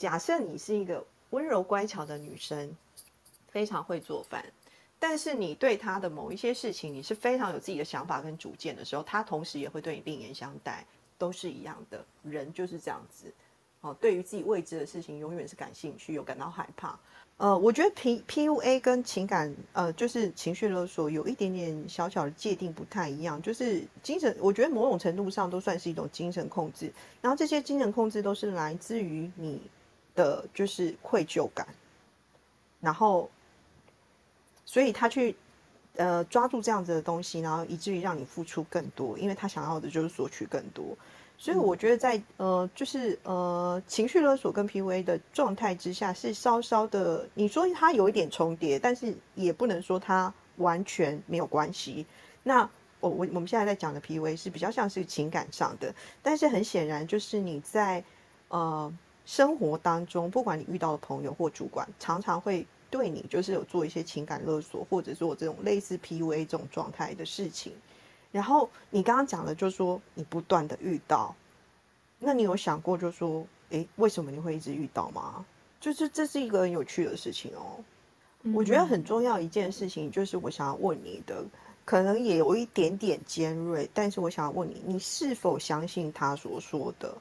假设你是一个温柔乖巧的女生，非常会做饭，但是你对他的某一些事情，你是非常有自己的想法跟主见的时候，他同时也会对你另眼相待，都是一样的。人就是这样子，哦，对于自己未知的事情，永远是感兴趣又感到害怕。呃，我觉得 P P U A 跟情感呃，就是情绪勒索有一点点小小的界定不太一样，就是精神，我觉得某种程度上都算是一种精神控制。然后这些精神控制都是来自于你的就是愧疚感，然后所以他去呃抓住这样子的东西，然后以至于让你付出更多，因为他想要的就是索取更多。所以我觉得在呃，就是呃，情绪勒索跟 PUA 的状态之下，是稍稍的，你说它有一点重叠，但是也不能说它完全没有关系。那我我我们现在在讲的 PUA 是比较像是情感上的，但是很显然就是你在呃生活当中，不管你遇到的朋友或主管，常常会对你就是有做一些情感勒索，或者做这种类似 PUA 这种状态的事情。然后你刚刚讲的，就是说你不断的遇到，那你有想过，就是说，诶，为什么你会一直遇到吗？就是这是一个很有趣的事情哦。我觉得很重要一件事情，就是我想要问你的，可能也有一点点尖锐，但是我想要问你，你是否相信他所说的？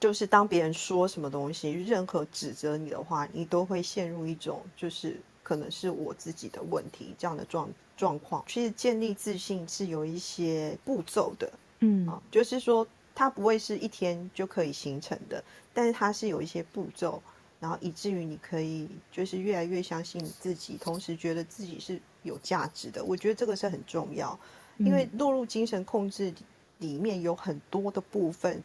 就是当别人说什么东西，任何指责你的话，你都会陷入一种，就是可能是我自己的问题这样的状。状况其实建立自信是有一些步骤的，嗯啊，就是说它不会是一天就可以形成的，但是它是有一些步骤，然后以至于你可以就是越来越相信你自己，同时觉得自己是有价值的。我觉得这个是很重要，因为落入精神控制里面有很多的部分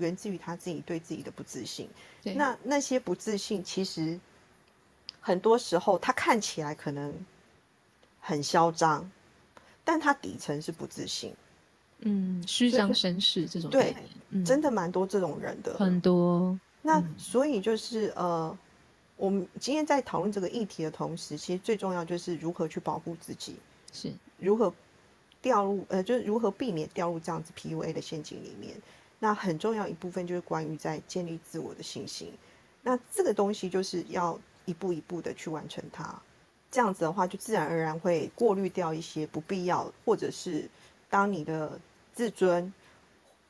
源自于他自己对自己的不自信。那那些不自信，其实很多时候他看起来可能。很嚣张，但他底层是不自信，嗯，虚张声势这种对，真的蛮多这种人的，很多。那所以就是呃，我们今天在讨论这个议题的同时，其实最重要就是如何去保护自己，是如何掉入呃，就是如何避免掉入这样子 PUA 的陷阱里面。那很重要一部分就是关于在建立自我的信心。那这个东西就是要一步一步的去完成它。这样子的话，就自然而然会过滤掉一些不必要，或者是当你的自尊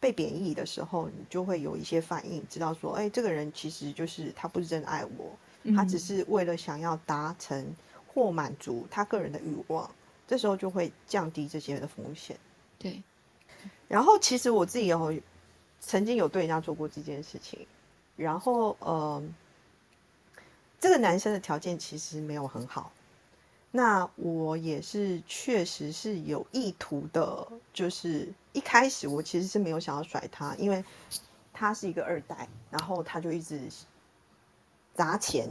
被贬义的时候，你就会有一些反应，知道说，哎，这个人其实就是他不是真爱我，他只是为了想要达成或满足他个人的欲望，这时候就会降低这些的风险。对。然后，其实我自己有曾经有对人家做过这件事情，然后，呃，这个男生的条件其实没有很好。那我也是，确实是有意图的，就是一开始我其实是没有想要甩他，因为他是一个二代，然后他就一直砸钱，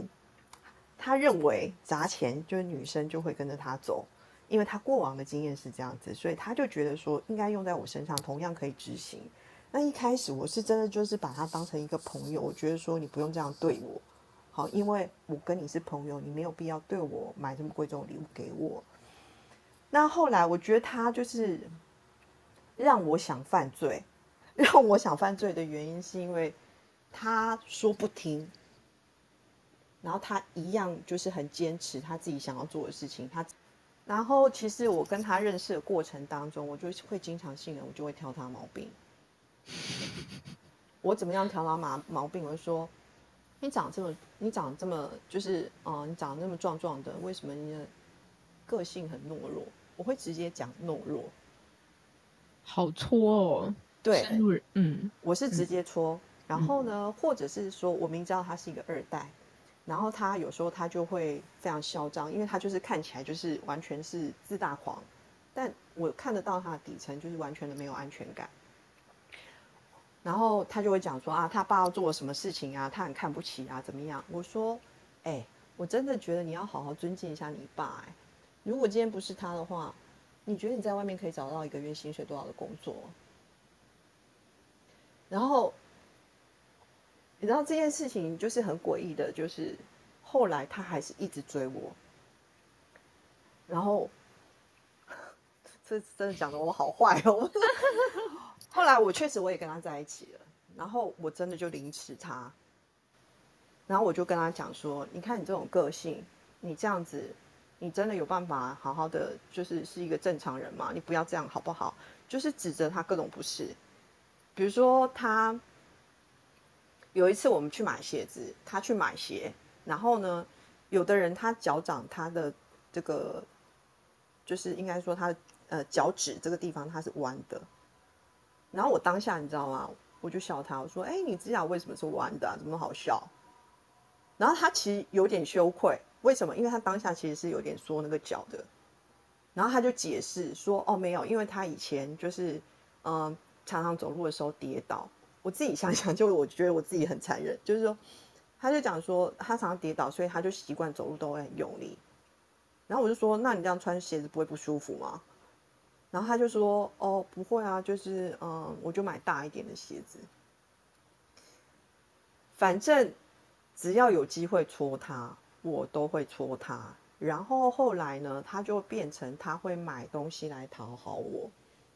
他认为砸钱就是女生就会跟着他走，因为他过往的经验是这样子，所以他就觉得说应该用在我身上，同样可以执行。那一开始我是真的就是把他当成一个朋友，我觉得说你不用这样对我。好，因为我跟你是朋友，你没有必要对我买这么贵重的礼物给我。那后来我觉得他就是让我想犯罪，让我想犯罪的原因是因为他说不听，然后他一样就是很坚持他自己想要做的事情。他，然后其实我跟他认识的过程当中，我就会经常性的我就会挑他毛病。我怎么样挑他毛毛病？我就说。你长这么，你长这么，就是，嗯，你长得那么壮壮的，为什么你的个性很懦弱？我会直接讲懦弱，好戳哦。对，嗯，我是直接戳。然后呢，或者是说我明知道他是一个二代，然后他有时候他就会非常嚣张，因为他就是看起来就是完全是自大狂，但我看得到他的底层就是完全的没有安全感。然后他就会讲说啊，他爸要做了什么事情啊，他很看不起啊，怎么样？我说，哎，我真的觉得你要好好尊敬一下你爸。哎，如果今天不是他的话，你觉得你在外面可以找到一个月薪水多少的工作？然后，你知道这件事情就是很诡异的，就是后来他还是一直追我。然后，这真的讲的我好坏哦。后来我确实我也跟他在一起了，然后我真的就凌迟他，然后我就跟他讲说，你看你这种个性，你这样子，你真的有办法好好的就是是一个正常人吗？你不要这样好不好？就是指责他各种不是，比如说他有一次我们去买鞋子，他去买鞋，然后呢，有的人他脚掌他的这个就是应该说他呃脚趾这个地方它是弯的，然后我当下你知道吗？我就笑他，我说：“哎，你指甲为什么是弯的？怎么好笑？”然后他其实有点羞愧，为什么？因为他当下其实是有点缩那个脚的。然后他就解释说：“哦，没有，因为他以前就是，嗯，常常走路的时候跌倒。我自己想想，就我觉得我自己很残忍，就是说，他就讲说他常常跌倒，所以他就习惯走路都会很用力。然后我就说：那你这样穿鞋子不会不舒服吗？然后他就说：哦，不会啊，就是嗯，我就买大一点的鞋子。反正只要有机会戳他，我都会戳他。”然后后来呢，他就变成他会买东西来讨好我。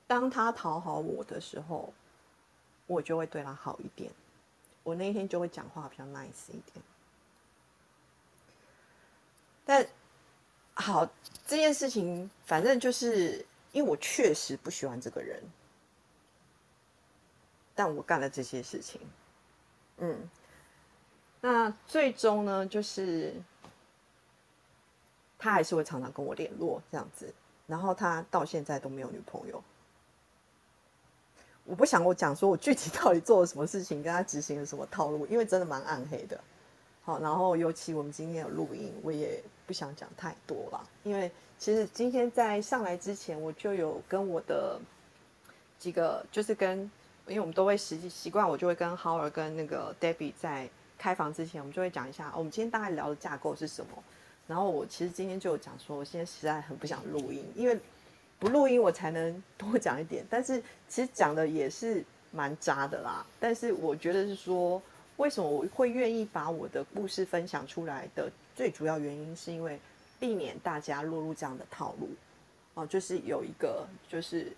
当他讨好我的时候，我就会对他好一点。我那天就会讲话比较 nice 一点。但好，这件事情反正就是因为我确实不喜欢这个人，但我干了这些事情。嗯，那最终呢，就是。他还是会常常跟我联络这样子，然后他到现在都没有女朋友。我不想我讲说我具体到底做了什么事情，跟他执行了什么套路，因为真的蛮暗黑的。好，然后尤其我们今天有录音，我也不想讲太多了，因为其实今天在上来之前，我就有跟我的几个，就是跟，因为我们都会实际习惯，我就会跟 Howard 跟那个 Debbie 在开房之前，我们就会讲一下，我们今天大概聊的架构是什么。然后我其实今天就有讲说，我现在实在很不想录音，因为不录音我才能多讲一点。但是其实讲的也是蛮渣的啦。但是我觉得是说，为什么我会愿意把我的故事分享出来的最主要原因，是因为避免大家落入这样的套路。哦，就是有一个，就是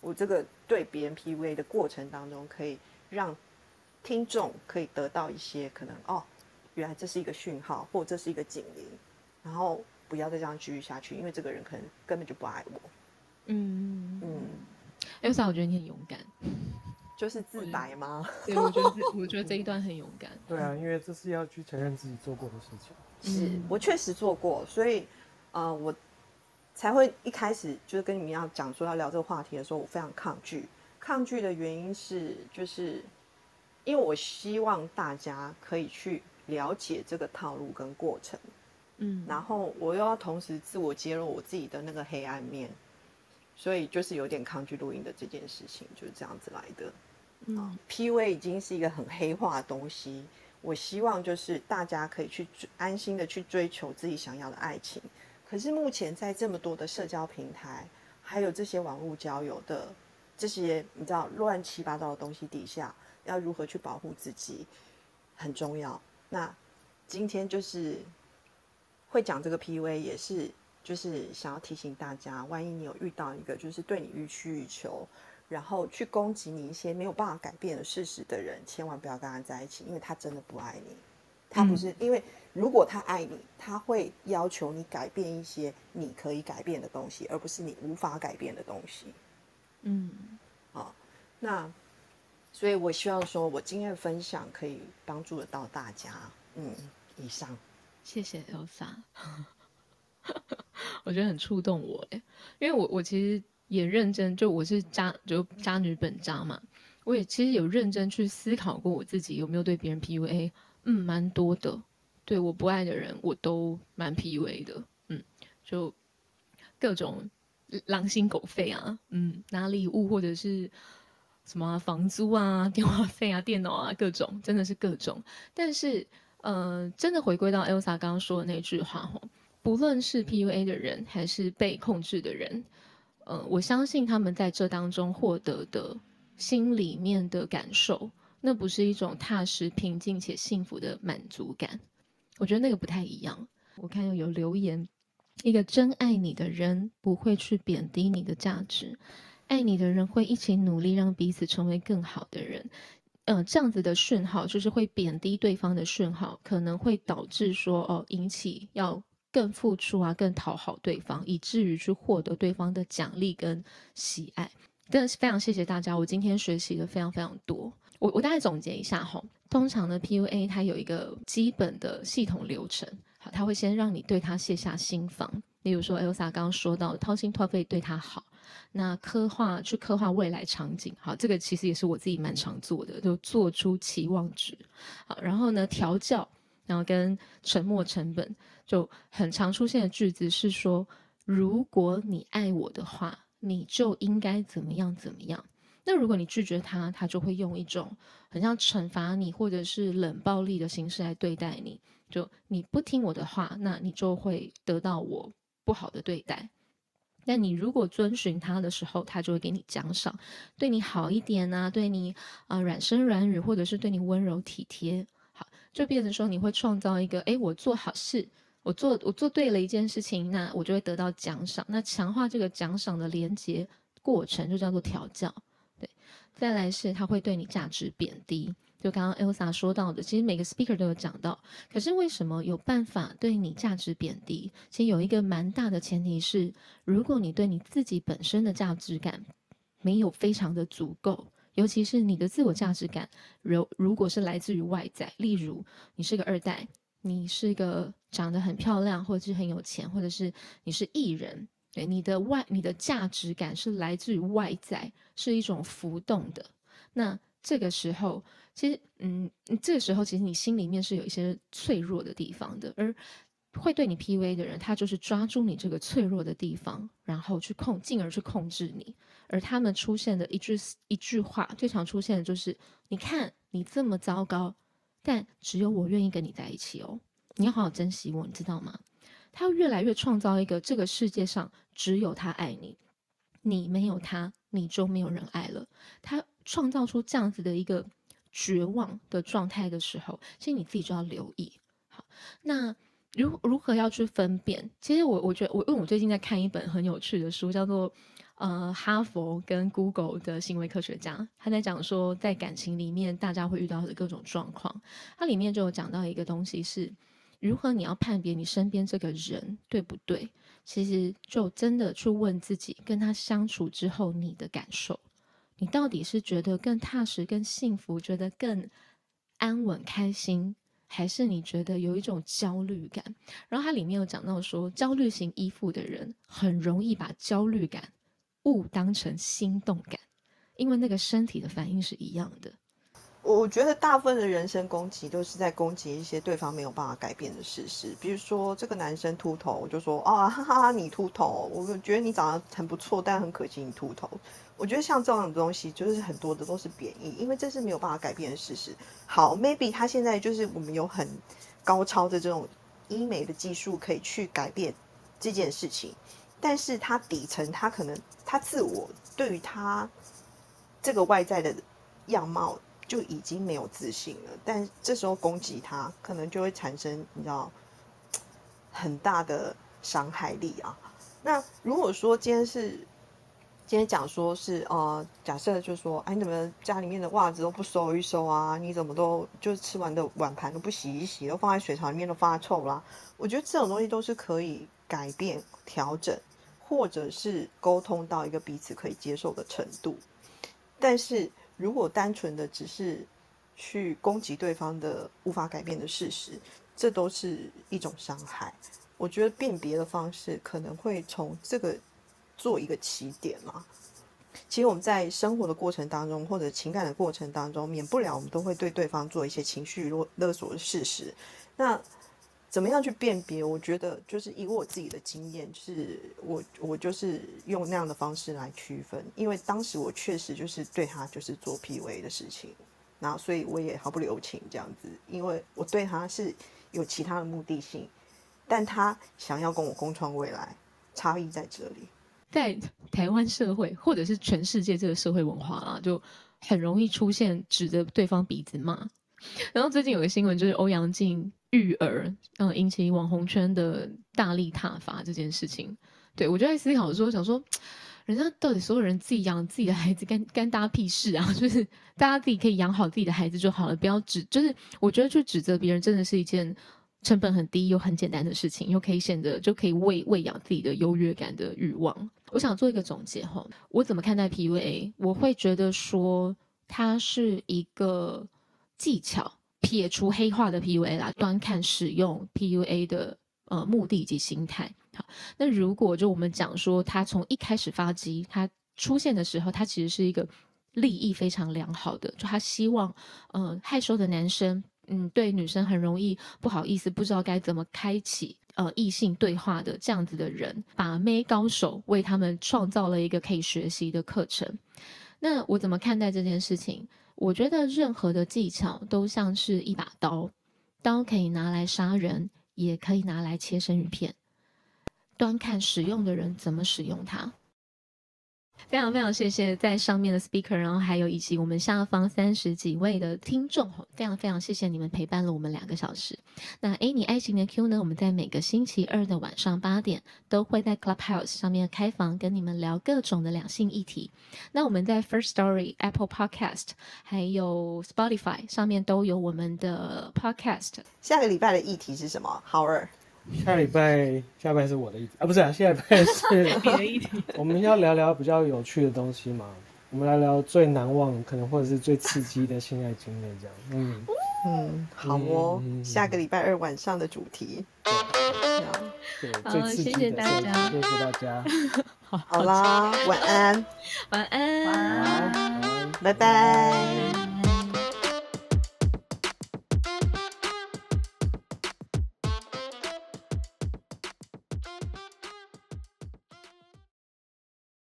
我这个对别人 PUA 的过程当中，可以让听众可以得到一些可能哦。原来这是一个讯号，或这是一个警铃，然后不要再这样继续下去，因为这个人可能根本就不爱我。嗯嗯，Elsa，我觉得你很勇敢，就是自白吗？对，我觉得我觉得这一段很勇敢。对啊，因为这是要去承认自己做过的事情。是我确实做过，所以呃，我才会一开始就是跟你们要讲说要聊这个话题的时候，我非常抗拒。抗拒的原因是，就是因为我希望大家可以去。了解这个套路跟过程，嗯，然后我又要同时自我揭露我自己的那个黑暗面，所以就是有点抗拒录音的这件事情，就是这样子来的。嗯，P V 已经是一个很黑化的东西，我希望就是大家可以去安心的去追求自己想要的爱情。可是目前在这么多的社交平台，还有这些网络交友的这些你知道乱七八糟的东西底下，要如何去保护自己，很重要。那今天就是会讲这个 PV，也是就是想要提醒大家，万一你有遇到一个就是对你欲取欲求，然后去攻击你一些没有办法改变的事实的人，千万不要跟他在一起，因为他真的不爱你。他不是因为如果他爱你，他会要求你改变一些你可以改变的东西，而不是你无法改变的东西。嗯，好，那。所以我希望说，我今天的分享可以帮助得到大家。嗯，以上，谢谢 Elsa，我觉得很触动我哎，因为我我其实也认真，就我是渣就渣女本渣嘛，我也其实有认真去思考过我自己有没有对别人 PUA，嗯，蛮多的，对我不爱的人我都蛮 PUA 的，嗯，就各种狼心狗肺啊，嗯，拿礼物或者是。什么房租啊、电话费啊、电脑啊，各种真的是各种。但是，呃，真的回归到 Elsa 刚刚说的那句话吼，不论是 PUA 的人还是被控制的人，呃，我相信他们在这当中获得的心里面的感受，那不是一种踏实、平静且幸福的满足感。我觉得那个不太一样。我看有留言，一个真爱你的人不会去贬低你的价值。爱你的人会一起努力，让彼此成为更好的人。呃，这样子的讯号就是会贬低对方的讯号，可能会导致说哦，引起要更付出啊，更讨好对方，以至于去获得对方的奖励跟喜爱。真的是非常谢谢大家，我今天学习的非常非常多。我我大概总结一下哈，通常呢 PUA 它有一个基本的系统流程，好，它会先让你对他卸下心防，例如说 Elsa 刚刚说到掏心掏肺对他好。那刻画去刻画未来场景，好，这个其实也是我自己蛮常做的，就做出期望值，好，然后呢调教，然后跟沉没成本，就很常出现的句子是说，如果你爱我的话，你就应该怎么样怎么样。那如果你拒绝他，他就会用一种很像惩罚你或者是冷暴力的形式来对待你，就你不听我的话，那你就会得到我不好的对待。那你如果遵循他的时候，他就会给你奖赏，对你好一点啊，对你啊软声软语，或者是对你温柔体贴，好，就变成说你会创造一个，哎，我做好事，我做我做对了一件事情，那我就会得到奖赏，那强化这个奖赏的连接过程就叫做调教，对，再来是他会对你价值贬低。就刚刚 Elsa 说到的，其实每个 speaker 都有讲到。可是为什么有办法对你价值贬低？其实有一个蛮大的前提是，如果你对你自己本身的价值感没有非常的足够，尤其是你的自我价值感，如如果是来自于外在，例如你是个二代，你是一个长得很漂亮，或者是很有钱，或者是你是艺人，对你的外你的价值感是来自于外在，是一种浮动的。那这个时候。其实，嗯，这个时候其实你心里面是有一些脆弱的地方的，而会对你 PUA 的人，他就是抓住你这个脆弱的地方，然后去控，进而去控制你。而他们出现的一句一句话，最常出现的就是：你看你这么糟糕，但只有我愿意跟你在一起哦，你要好好珍惜我，你知道吗？他越来越创造一个这个世界上只有他爱你，你没有他，你就没有人爱了。他创造出这样子的一个。绝望的状态的时候，其实你自己就要留意。好，那如如何要去分辨？其实我我觉得，我因为我最近在看一本很有趣的书，叫做呃哈佛跟 Google 的行为科学家，他在讲说，在感情里面大家会遇到的各种状况。它里面就有讲到一个东西是，如何你要判别你身边这个人对不对？其实就真的去问自己，跟他相处之后你的感受。你到底是觉得更踏实、更幸福，觉得更安稳、开心，还是你觉得有一种焦虑感？然后它里面有讲到说，焦虑型依附的人很容易把焦虑感误当成心动感，因为那个身体的反应是一样的。我觉得大部分的人身攻击都是在攻击一些对方没有办法改变的事实，比如说这个男生秃头，我就说啊哈哈，你秃头，我觉得你长得很不错，但很可惜你秃头。我觉得像这种东西，就是很多的都是贬义，因为这是没有办法改变的事实。好，maybe 他现在就是我们有很高超的这种医美的技术可以去改变这件事情，但是他底层他可能他自我对于他这个外在的样貌就已经没有自信了，但这时候攻击他，可能就会产生你知道很大的伤害力啊。那如果说今天是。今天讲说是呃，假设就说，哎，你怎么家里面的袜子都不收一收啊？你怎么都就吃完的碗盘都不洗一洗，都放在水槽里面都发臭啦？我觉得这种东西都是可以改变、调整，或者是沟通到一个彼此可以接受的程度。但是如果单纯的只是去攻击对方的无法改变的事实，这都是一种伤害。我觉得辨别的方式可能会从这个。做一个起点嘛。其实我们在生活的过程当中，或者情感的过程当中，免不了我们都会对对方做一些情绪勒勒索的事实。那怎么样去辨别？我觉得就是以我自己的经验，就是我我就是用那样的方式来区分，因为当时我确实就是对他就是做 P V 的事情，然后所以我也毫不留情这样子，因为我对他是有其他的目的性，但他想要跟我共创未来，差异在这里。在台湾社会，或者是全世界这个社会文化啊，就很容易出现指着对方鼻子骂。然后最近有个新闻，就是欧阳靖育儿，嗯，引起网红圈的大力挞伐这件事情。对我就在思考说，想说，人家到底所有人自己养自己的孩子，干干大家屁事啊！就是大家自己可以养好自己的孩子就好了，不要指，就是我觉得去指责别人，真的是一件成本很低又很简单的事情，又可以显得就可以喂喂养自己的优越感的欲望。我想做一个总结哈，我怎么看待 PUA？我会觉得说它是一个技巧，撇除黑化的 PUA 啦，端看使用 PUA 的呃目的以及心态。好，那如果就我们讲说，他从一开始发迹，他出现的时候，他其实是一个利益非常良好的，就他希望，嗯，害羞的男生，嗯，对女生很容易不好意思，不知道该怎么开启呃异性对话的这样子的人，把妹高手为他们创造了一个可以学习的课程。那我怎么看待这件事情？我觉得任何的技巧都像是一把刀，刀可以拿来杀人，也可以拿来切生鱼片。端看使用的人怎么使用它。非常非常谢谢在上面的 speaker，然后还有以及我们下方三十几位的听众，非常非常谢谢你们陪伴了我们两个小时。那 A 你爱情的 Q 呢？我们在每个星期二的晚上八点都会在 Clubhouse 上面开房，跟你们聊各种的两性议题。那我们在 First Story、Apple Podcast 还有 Spotify 上面都有我们的 podcast。下个礼拜的议题是什么？好儿。下礼拜，下礼拜是我的议题啊，不是啊，下礼拜是 你的议题。我们要聊聊比较有趣的东西嘛，我们来聊最难忘，可能或者是最刺激的性爱经验，这样。嗯嗯，好哦，下个礼拜二晚上的主题。对，最刺激的。谢谢大家，谢谢大家。好啦，晚安，晚安，晚安，拜拜。